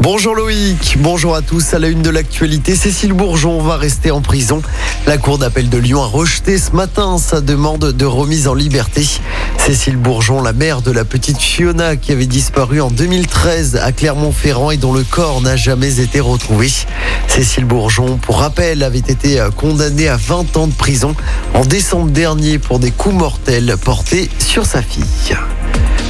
Bonjour Loïc, bonjour à tous. À la une de l'actualité, Cécile Bourgeon va rester en prison. La Cour d'appel de Lyon a rejeté ce matin sa demande de remise en liberté. Cécile Bourgeon, la mère de la petite Fiona qui avait disparu en 2013 à Clermont-Ferrand et dont le corps n'a jamais été retrouvé. Cécile Bourgeon, pour rappel, avait été condamnée à 20 ans de prison en décembre dernier pour des coups mortels portés sur sa fille.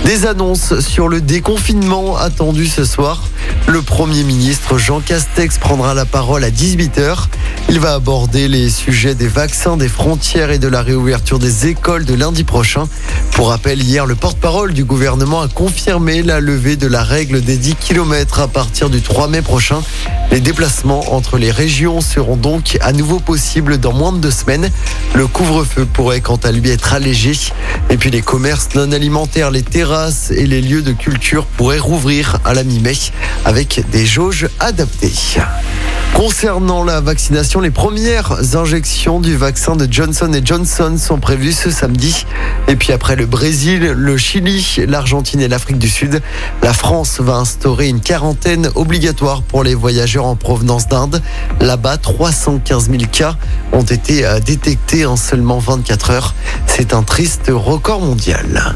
Des annonces sur le déconfinement attendu ce soir. Le Premier ministre Jean Castex prendra la parole à 18h. Il va aborder les sujets des vaccins, des frontières et de la réouverture des écoles de lundi prochain. Pour rappel, hier, le porte-parole du gouvernement a confirmé la levée de la règle des 10 km à partir du 3 mai prochain. Les déplacements entre les régions seront donc à nouveau possibles dans moins de deux semaines. Le couvre-feu pourrait quant à lui être allégé. Et puis les commerces non alimentaires, les terrasses et les lieux de culture pourraient rouvrir à la mi-mai avec des jauges adaptées. Concernant la vaccination, les premières injections du vaccin de Johnson Johnson sont prévues ce samedi. Et puis après le Brésil, le Chili, l'Argentine et l'Afrique du Sud, la France va instaurer une quarantaine obligatoire pour les voyageurs en provenance d'Inde. Là-bas, 315 000 cas ont été détectés en seulement 24 heures. C'est un triste record mondial.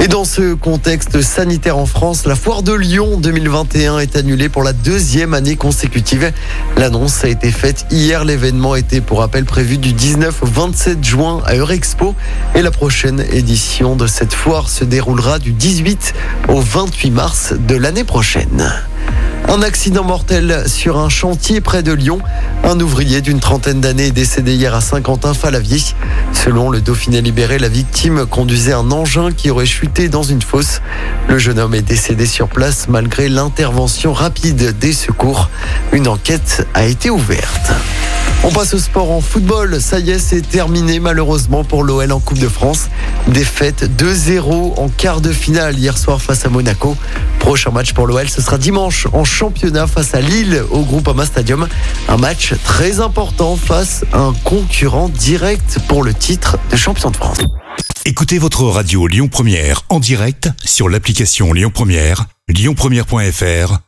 Et dans ce contexte sanitaire en France, la foire de Lyon 2021 est annulée pour la deuxième année consécutive. L'annonce a été faite hier. L'événement était pour rappel prévu du 19 au 27 juin à Eurexpo. Et la prochaine édition de cette foire se déroulera du 18 au 28 mars de l'année prochaine. Un accident mortel sur un chantier près de Lyon. Un ouvrier d'une trentaine d'années est décédé hier à Saint-Quentin-Falavier. Selon le Dauphiné libéré, la victime conduisait un engin qui aurait chuté dans une fosse. Le jeune homme est décédé sur place malgré l'intervention rapide des secours. Une enquête a été ouverte. On passe au sport en football. Ça y est, c'est terminé malheureusement pour l'OL en Coupe de France. Défaite 2-0 en quart de finale hier soir face à Monaco. Prochain match pour l'OL, ce sera dimanche en championnat face à Lille au Groupama Stadium. Un match très important face à un concurrent direct pour le titre de champion de France. Écoutez votre radio Lyon Première en direct sur l'application Lyon Première, lyonpremière.fr